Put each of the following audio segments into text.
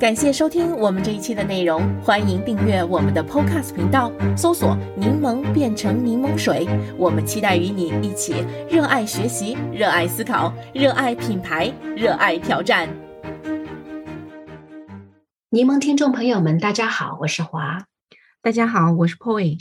感谢收听我们这一期的内容，欢迎订阅我们的 Podcast 频道，搜索“柠檬变成柠檬水”。我们期待与你一起热爱学习、热爱思考、热爱品牌、热爱挑战。柠檬听众朋友们，大家好，我是华。大家好，我是 Poy。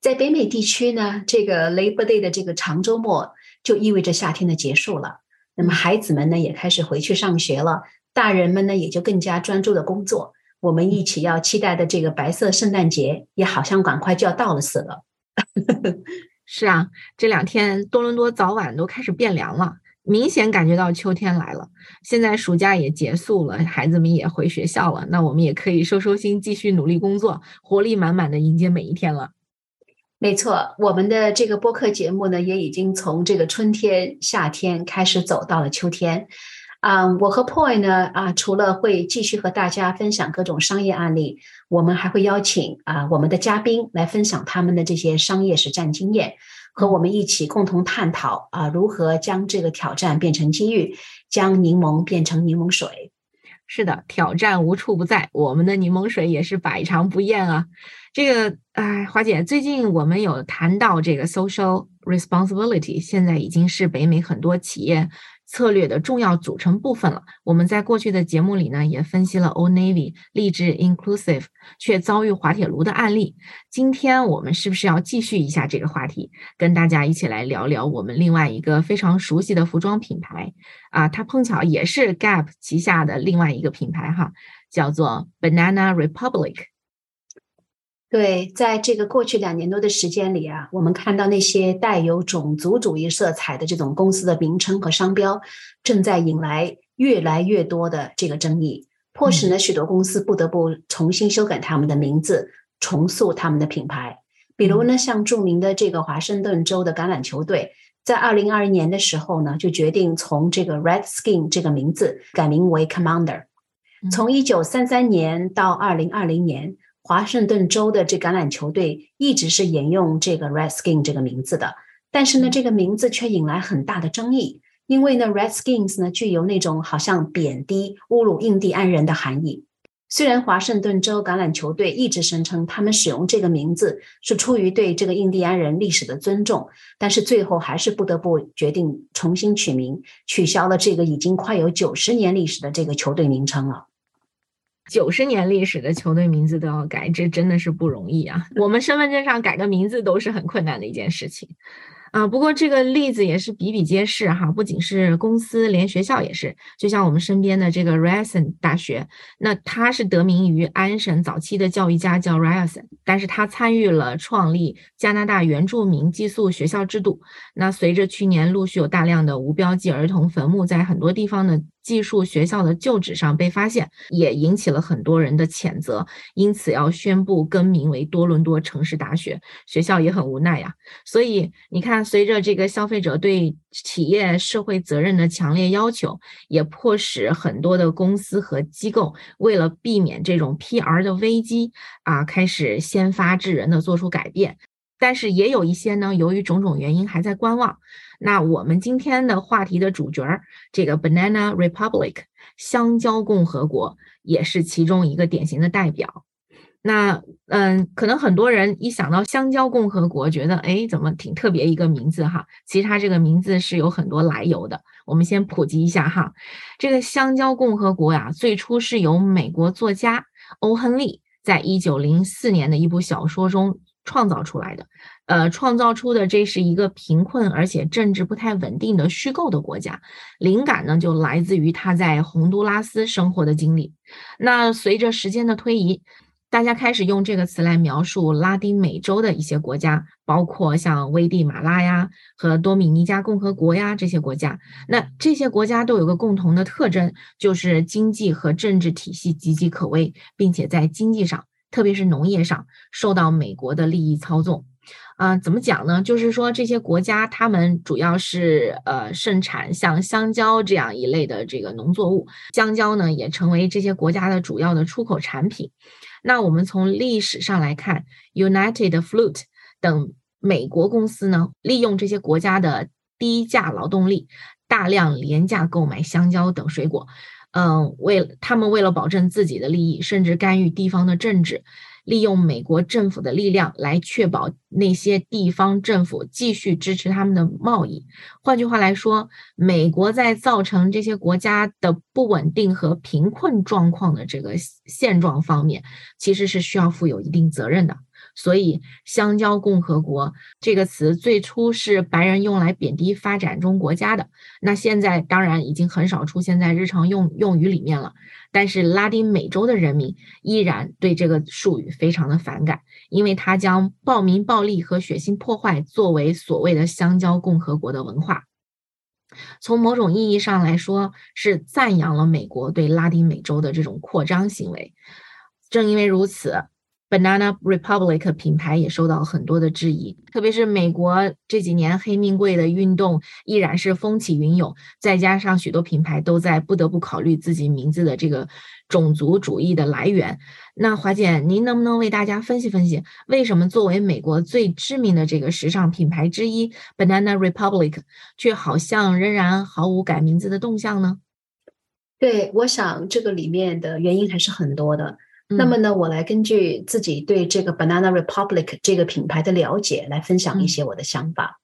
在北美地区呢，这个 Labor Day 的这个长周末就意味着夏天的结束了。那么孩子们呢，也开始回去上学了。大人们呢，也就更加专注的工作。我们一起要期待的这个白色圣诞节，也好像赶快就要到了似的。是啊，这两天多伦多早晚都开始变凉了，明显感觉到秋天来了。现在暑假也结束了，孩子们也回学校了，那我们也可以收收心，继续努力工作，活力满满的迎接每一天了。没错，我们的这个播客节目呢，也已经从这个春天、夏天开始走到了秋天。啊，我和 Poi 呢啊，除了会继续和大家分享各种商业案例，我们还会邀请啊我们的嘉宾来分享他们的这些商业实战经验，和我们一起共同探讨啊如何将这个挑战变成机遇，将柠檬变成柠檬水。是的，挑战无处不在，我们的柠檬水也是百尝不厌啊。这个，哎，华姐，最近我们有谈到这个 social responsibility，现在已经是北美很多企业。策略的重要组成部分了。我们在过去的节目里呢，也分析了 Old Navy 励志 inclusive 却遭遇滑铁卢的案例。今天我们是不是要继续一下这个话题，跟大家一起来聊聊我们另外一个非常熟悉的服装品牌啊？它碰巧也是 Gap 旗下的另外一个品牌哈，叫做 Banana Republic。对，在这个过去两年多的时间里啊，我们看到那些带有种族主义色彩的这种公司的名称和商标，正在引来越来越多的这个争议，迫使呢许多公司不得不重新修改他们的名字，重塑他们的品牌。比如呢，像著名的这个华盛顿州的橄榄球队，在二零二一年的时候呢，就决定从这个 Redskin 这个名字改名为 Commander。从一九三三年到二零二零年。华盛顿州的这橄榄球队一直是沿用这个 Redskin 这个名字的，但是呢，这个名字却引来很大的争议，因为呢，Redskins 呢具有那种好像贬低、侮辱印第安人的含义。虽然华盛顿州橄榄球队一直声称他们使用这个名字是出于对这个印第安人历史的尊重，但是最后还是不得不决定重新取名，取消了这个已经快有九十年历史的这个球队名称了。九十年历史的球队名字都要改，这真的是不容易啊！我们身份证上改个名字都是很困难的一件事情。啊，不过这个例子也是比比皆是哈，不仅是公司，连学校也是。就像我们身边的这个 Ryerson 大学，那它是得名于安省早期的教育家叫 Ryerson，但是他参与了创立加拿大原住民寄宿学校制度。那随着去年陆续有大量的无标记儿童坟墓在很多地方的技术学校的旧址上被发现，也引起了很多人的谴责，因此要宣布更名为多伦多城市大学。学校也很无奈呀，所以你看。随着这个消费者对企业社会责任的强烈要求，也迫使很多的公司和机构为了避免这种 PR 的危机啊，开始先发制人的做出改变。但是也有一些呢，由于种种原因还在观望。那我们今天的话题的主角，这个 Banana Republic 香蕉共和国，也是其中一个典型的代表。那嗯，可能很多人一想到香蕉共和国，觉得哎，怎么挺特别一个名字哈？其实它这个名字是有很多来由的。我们先普及一下哈，这个香蕉共和国呀，最初是由美国作家欧亨利在一九零四年的一部小说中创造出来的。呃，创造出的这是一个贫困而且政治不太稳定的虚构的国家。灵感呢，就来自于他在洪都拉斯生活的经历。那随着时间的推移。大家开始用这个词来描述拉丁美洲的一些国家，包括像危地马拉呀和多米尼加共和国呀这些国家。那这些国家都有个共同的特征，就是经济和政治体系岌岌可危，并且在经济上，特别是农业上，受到美国的利益操纵。啊，怎么讲呢？就是说这些国家，他们主要是呃盛产像香蕉这样一类的这个农作物，香蕉呢也成为这些国家的主要的出口产品。那我们从历史上来看，United Fruit 等美国公司呢，利用这些国家的低价劳动力，大量廉价购买香蕉等水果，嗯，为他们为了保证自己的利益，甚至干预地方的政治。利用美国政府的力量来确保那些地方政府继续支持他们的贸易。换句话来说，美国在造成这些国家的不稳定和贫困状况的这个现状方面，其实是需要负有一定责任的。所以，“香蕉共和国”这个词最初是白人用来贬低发展中国家的，那现在当然已经很少出现在日常用用语里面了。但是，拉丁美洲的人民依然对这个术语非常的反感，因为它将暴民暴力和血腥破坏作为所谓的“香蕉共和国”的文化。从某种意义上来说，是赞扬了美国对拉丁美洲的这种扩张行为。正因为如此。Banana Republic 品牌也受到很多的质疑，特别是美国这几年黑命贵的运动依然是风起云涌，再加上许多品牌都在不得不考虑自己名字的这个种族主义的来源。那华姐，您能不能为大家分析分析，为什么作为美国最知名的这个时尚品牌之一，Banana Republic 却好像仍然毫无改名字的动向呢？对，我想这个里面的原因还是很多的。那么呢，我来根据自己对这个 Banana Republic 这个品牌的了解，来分享一些我的想法。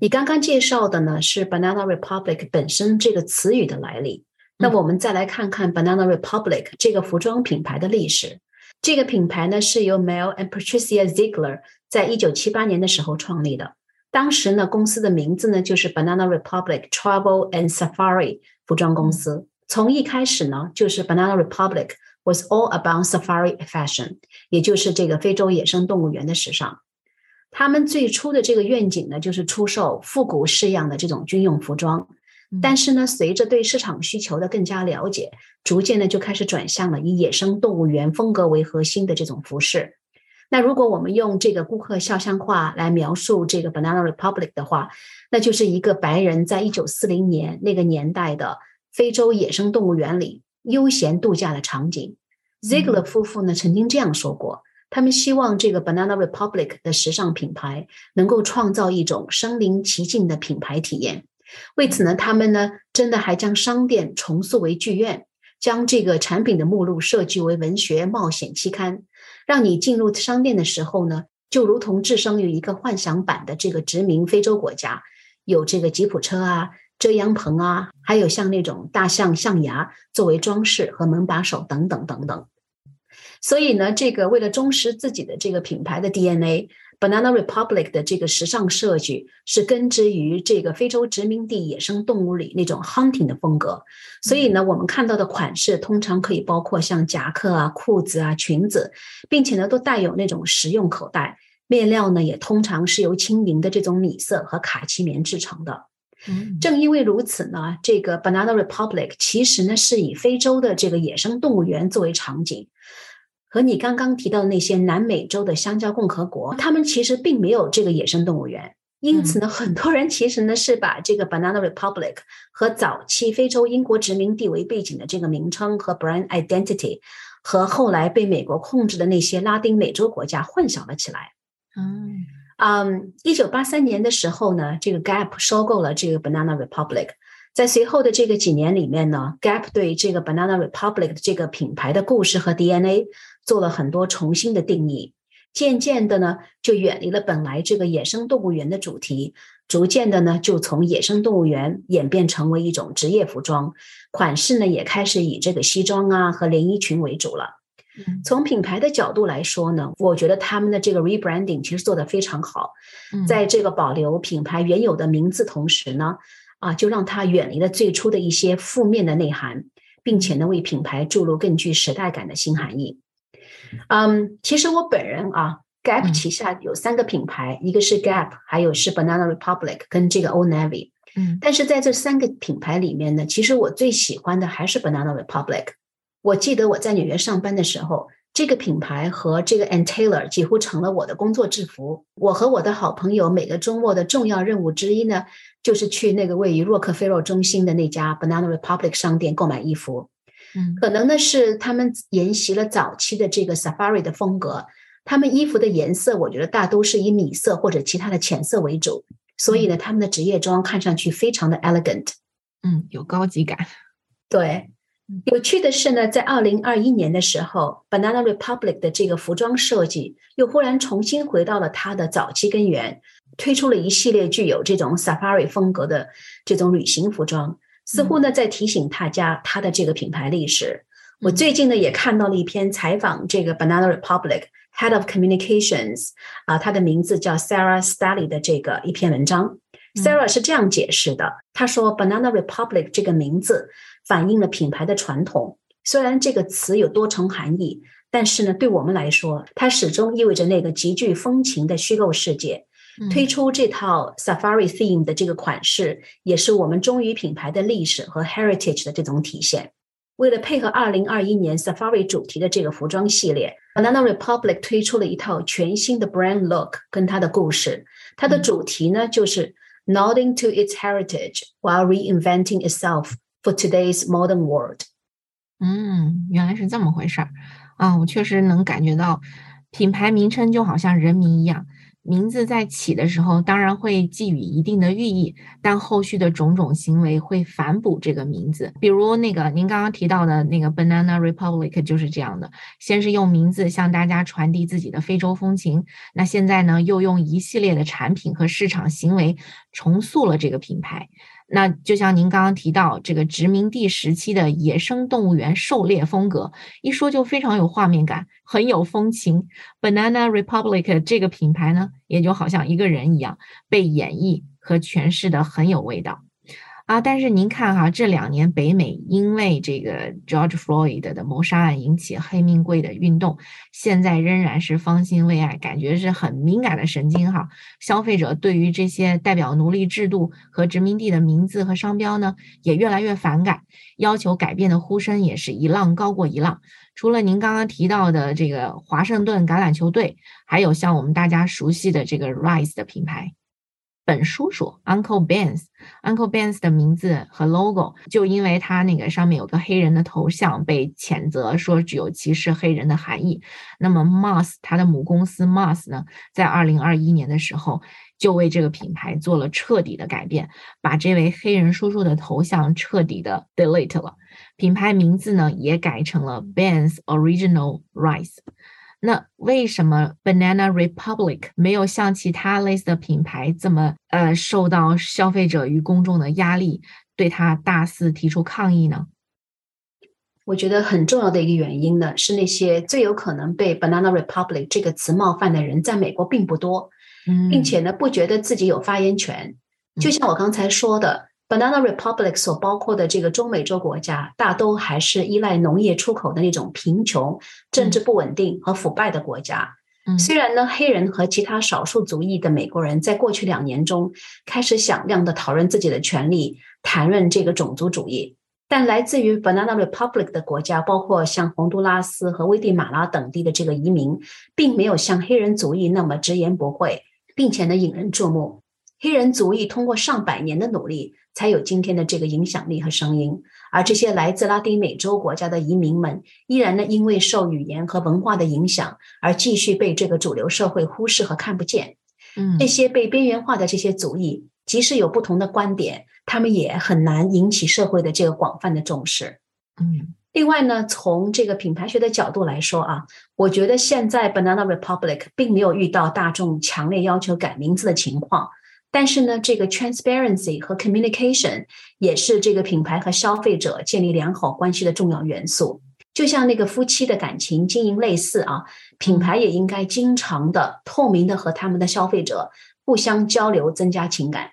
你刚刚介绍的呢是 Banana Republic 本身这个词语的来历。那我们再来看看 Banana Republic 这个服装品牌的历史。这个品牌呢是由 Mel and Patricia Ziegler 在一九七八年的时候创立的。当时呢，公司的名字呢就是 Banana Republic Travel and Safari 服装公司。从一开始呢，就是 Banana Republic。Was all about safari fashion，也就是这个非洲野生动物园的时尚。他们最初的这个愿景呢，就是出售复古式样的这种军用服装。但是呢，随着对市场需求的更加了解，逐渐呢就开始转向了以野生动物园风格为核心的这种服饰。那如果我们用这个顾客肖像画来描述这个 Banana Republic 的话，那就是一个白人在一九四零年那个年代的非洲野生动物园里。悠闲度假的场景，Ziegler 夫妇呢曾经这样说过：，他们希望这个 Banana Republic 的时尚品牌能够创造一种身临其境的品牌体验。为此呢，他们呢真的还将商店重塑为剧院，将这个产品的目录设计为文学冒险期刊，让你进入商店的时候呢，就如同置身于一个幻想版的这个殖民非洲国家，有这个吉普车啊。遮阳棚啊，还有像那种大象象牙作为装饰和门把手等等等等。所以呢，这个为了忠实自己的这个品牌的 DNA，Banana Republic 的这个时尚设计是根植于这个非洲殖民地野生动物里那种 hunting 的风格。所以呢，我们看到的款式通常可以包括像夹克啊、裤子啊、裙子，并且呢都带有那种实用口袋。面料呢也通常是由轻盈的这种米色和卡其棉制成的。正因为如此呢，这个 Banana Republic 其实呢是以非洲的这个野生动物园作为场景，和你刚刚提到的那些南美洲的香蕉共和国，他们其实并没有这个野生动物园。因此呢，很多人其实呢是把这个 Banana Republic 和早期非洲英国殖民地为背景的这个名称和 brand identity，和后来被美国控制的那些拉丁美洲国家混淆了起来。嗯。嗯，一九八三年的时候呢，这个 Gap 收购了这个 Banana Republic。在随后的这个几年里面呢，Gap 对这个 Banana Republic 的这个品牌的故事和 DNA 做了很多重新的定义。渐渐的呢，就远离了本来这个野生动物园的主题，逐渐的呢，就从野生动物园演变成为一种职业服装，款式呢也开始以这个西装啊和连衣裙为主了。从品牌的角度来说呢，我觉得他们的这个 rebranding 其实做得非常好，在这个保留品牌原有的名字同时呢，啊，就让它远离了最初的一些负面的内涵，并且呢，为品牌注入更具时代感的新含义。嗯，其实我本人啊，Gap 旗下有三个品牌，一个是 Gap，还有是 Banana Republic 跟这个 Old Navy。嗯，但是在这三个品牌里面呢，其实我最喜欢的还是 Banana Republic。我记得我在纽约上班的时候，这个品牌和这个 Ann Taylor 几乎成了我的工作制服。我和我的好朋友每个周末的重要任务之一呢，就是去那个位于洛克菲勒中心的那家 Banana Republic 商店购买衣服。嗯，可能呢是他们沿袭了早期的这个 Safari 的风格，他们衣服的颜色我觉得大都是以米色或者其他的浅色为主，所以呢，他们的职业装看上去非常的 elegant，嗯，有高级感。对。有趣的是呢，在二零二一年的时候，Banana Republic 的这个服装设计又忽然重新回到了它的早期根源，推出了一系列具有这种 Safari 风格的这种旅行服装，似乎呢在提醒大家它的这个品牌历史。我最近呢也看到了一篇采访这个 Banana Republic Head of Communications 啊，他的名字叫 Sarah Staley 的这个一篇文章。Sarah 是这样解释的，他说 Banana Republic 这个名字。反映了品牌的传统。虽然这个词有多重含义，但是呢，对我们来说，它始终意味着那个极具风情的虚构世界。推出这套 Safari theme 的这个款式，也是我们忠于品牌的历史和 heritage 的这种体现。为了配合2021年 Safari 主题的这个服装系列，Banana Republic 推出了一套全新的 brand look 跟它的故事。它的主题呢，就是 nodding to its heritage while reinventing itself。For today's modern world，嗯，原来是这么回事儿啊！我确实能感觉到，品牌名称就好像人名一样，名字在起的时候当然会寄予一定的寓意，但后续的种种行为会反哺这个名字。比如那个您刚刚提到的那个 Banana Republic 就是这样的，先是用名字向大家传递自己的非洲风情，那现在呢又用一系列的产品和市场行为重塑了这个品牌。那就像您刚刚提到这个殖民地时期的野生动物园狩猎风格，一说就非常有画面感，很有风情。Banana Republic 这个品牌呢，也就好像一个人一样，被演绎和诠释的很有味道。啊，但是您看哈，这两年北美因为这个 George Floyd 的谋杀案引起黑命贵的运动，现在仍然是方兴未艾，感觉是很敏感的神经哈。消费者对于这些代表奴隶制度和殖民地的名字和商标呢，也越来越反感，要求改变的呼声也是一浪高过一浪。除了您刚刚提到的这个华盛顿橄榄球队，还有像我们大家熟悉的这个 Rise 的品牌。本叔叔 Uncle Ben's，Uncle Ben's 的名字和 logo 就因为他那个上面有个黑人的头像，被谴责说具有歧视黑人的含义。那么 Mars 他的母公司 Mars 呢，在二零二一年的时候就为这个品牌做了彻底的改变，把这位黑人叔叔的头像彻底的 delete 了，品牌名字呢也改成了 Ben's Original Rice。那为什么 Banana Republic 没有像其他类似的品牌这么呃受到消费者与公众的压力，对它大肆提出抗议呢？我觉得很重要的一个原因呢，是那些最有可能被 Banana Republic 这个词冒犯的人，在美国并不多，并且呢，不觉得自己有发言权。就像我刚才说的。Banana Republic 所包括的这个中美洲国家，大都还是依赖农业出口的那种贫穷、政治不稳定和腐败的国家。虽然呢，黑人和其他少数族裔的美国人在过去两年中开始响亮的讨论自己的权利，谈论这个种族主义，但来自于 Banana Republic 的国家，包括像洪都拉斯和危地马拉等地的这个移民，并没有像黑人族裔那么直言不讳，并且呢引人注目。黑人族裔通过上百年的努力。才有今天的这个影响力和声音，而这些来自拉丁美洲国家的移民们，依然呢因为受语言和文化的影响，而继续被这个主流社会忽视和看不见。嗯，这些被边缘化的这些族裔，即使有不同的观点，他们也很难引起社会的这个广泛的重视。嗯，另外呢，从这个品牌学的角度来说啊，我觉得现在 Banana Republic 并没有遇到大众强烈要求改名字的情况。但是呢，这个 transparency 和 communication 也是这个品牌和消费者建立良好关系的重要元素。就像那个夫妻的感情经营类似啊，品牌也应该经常的、透明的和他们的消费者互相交流，增加情感。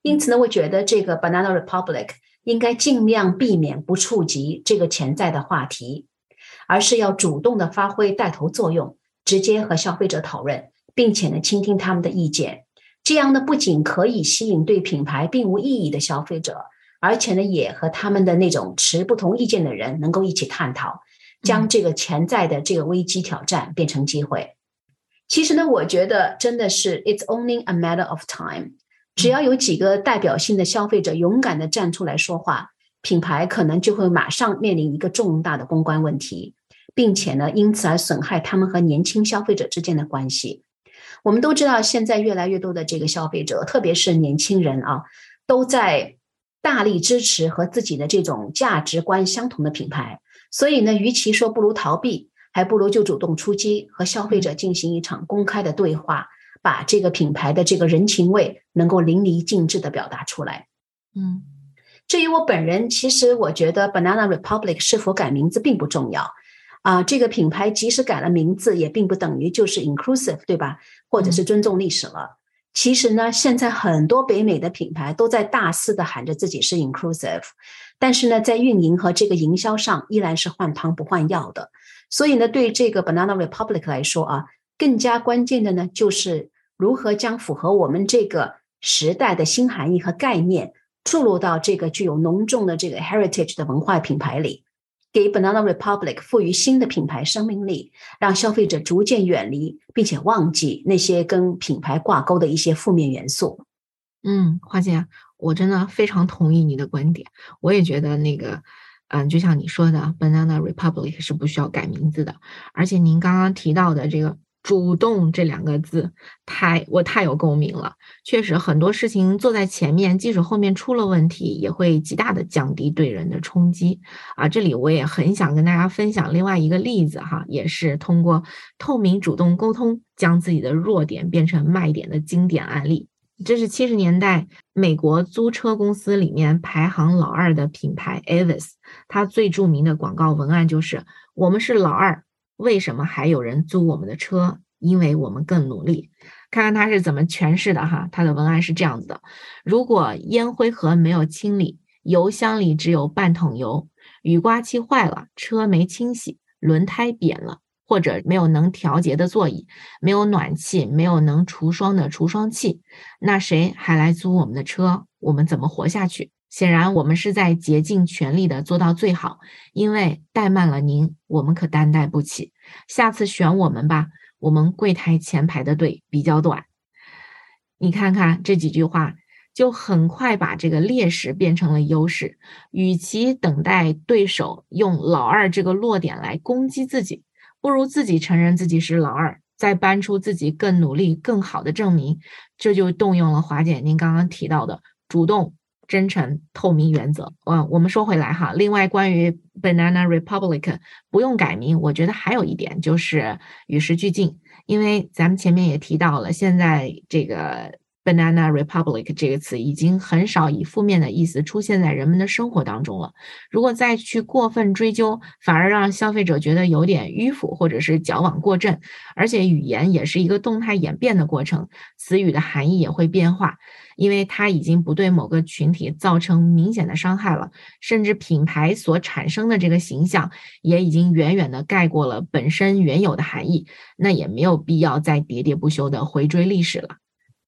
因此呢，我觉得这个 Banana Republic 应该尽量避免不触及这个潜在的话题，而是要主动的发挥带头作用，直接和消费者讨论，并且呢，倾听他们的意见。这样呢，不仅可以吸引对品牌并无意义的消费者，而且呢，也和他们的那种持不同意见的人能够一起探讨，将这个潜在的这个危机挑战变成机会。其实呢，我觉得真的是 it's only a matter of time，只要有几个代表性的消费者勇敢的站出来说话，品牌可能就会马上面临一个重大的公关问题，并且呢，因此而损害他们和年轻消费者之间的关系。我们都知道，现在越来越多的这个消费者，特别是年轻人啊，都在大力支持和自己的这种价值观相同的品牌。所以呢，与其说不如逃避，还不如就主动出击，和消费者进行一场公开的对话，把这个品牌的这个人情味能够淋漓尽致的表达出来。嗯，至于我本人，其实我觉得 Banana Republic 是否改名字并不重要。啊，这个品牌即使改了名字，也并不等于就是 inclusive，对吧？或者是尊重历史了。其实呢，现在很多北美的品牌都在大肆的喊着自己是 inclusive，但是呢，在运营和这个营销上依然是换汤不换药的。所以呢，对这个 Banana Republic 来说啊，更加关键的呢，就是如何将符合我们这个时代的新含义和概念注入到这个具有浓重的这个 heritage 的文化品牌里。给 Banana Republic 赋予新的品牌生命力，让消费者逐渐远离并且忘记那些跟品牌挂钩的一些负面元素。嗯，花姐，我真的非常同意你的观点。我也觉得那个，嗯，就像你说的，Banana Republic 是不需要改名字的。而且您刚刚提到的这个。主动这两个字，太我太有共鸣了。确实，很多事情做在前面，即使后面出了问题，也会极大的降低对人的冲击啊。这里我也很想跟大家分享另外一个例子哈，也是通过透明主动沟通，将自己的弱点变成卖点的经典案例。这是七十年代美国租车公司里面排行老二的品牌 Avis，它最著名的广告文案就是“我们是老二”。为什么还有人租我们的车？因为我们更努力。看看他是怎么诠释的哈，他的文案是这样子的：如果烟灰盒没有清理，油箱里只有半桶油，雨刮器坏了，车没清洗，轮胎扁了，或者没有能调节的座椅，没有暖气，没有能除霜的除霜器，那谁还来租我们的车？我们怎么活下去？显然，我们是在竭尽全力的做到最好，因为怠慢了您，我们可担待不起。下次选我们吧，我们柜台前排的队比较短。你看看这几句话，就很快把这个劣势变成了优势。与其等待对手用老二这个弱点来攻击自己，不如自己承认自己是老二，再搬出自己更努力、更好的证明。这就动用了华姐您刚刚提到的主动。真诚透明原则。嗯，我们说回来哈，另外关于 Banana Republic 不用改名，我觉得还有一点就是与时俱进，因为咱们前面也提到了，现在这个。Banana Republic 这个词已经很少以负面的意思出现在人们的生活当中了。如果再去过分追究，反而让消费者觉得有点迂腐，或者是矫枉过正。而且语言也是一个动态演变的过程，词语的含义也会变化，因为它已经不对某个群体造成明显的伤害了，甚至品牌所产生的这个形象也已经远远的盖过了本身原有的含义。那也没有必要再喋喋不休的回追历史了。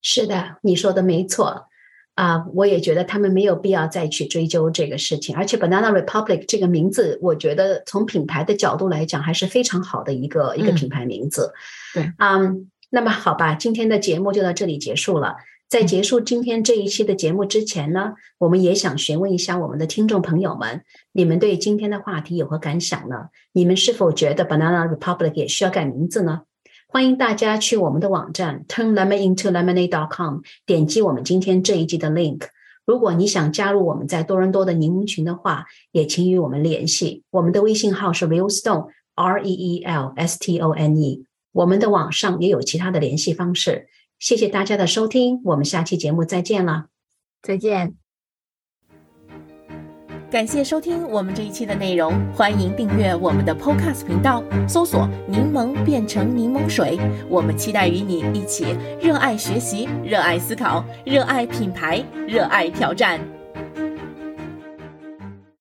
是的，你说的没错，啊，我也觉得他们没有必要再去追究这个事情。而且，Banana Republic 这个名字，我觉得从品牌的角度来讲，还是非常好的一个一个品牌名字。对，嗯，那么好吧，今天的节目就到这里结束了。在结束今天这一期的节目之前呢，我们也想询问一下我们的听众朋友们，你们对今天的话题有何感想呢？你们是否觉得 Banana Republic 也需要改名字呢？欢迎大家去我们的网站 turnlemonintolemonade.com，点击我们今天这一季的 link。如果你想加入我们在多伦多的柠檬群的话，也请与我们联系。我们的微信号是 realstone r e e l s t o n e。我们的网上也有其他的联系方式。谢谢大家的收听，我们下期节目再见了，再见。感谢收听我们这一期的内容，欢迎订阅我们的 Podcast 频道，搜索“柠檬变成柠檬水”。我们期待与你一起热爱学习、热爱思考、热爱品牌、热爱挑战。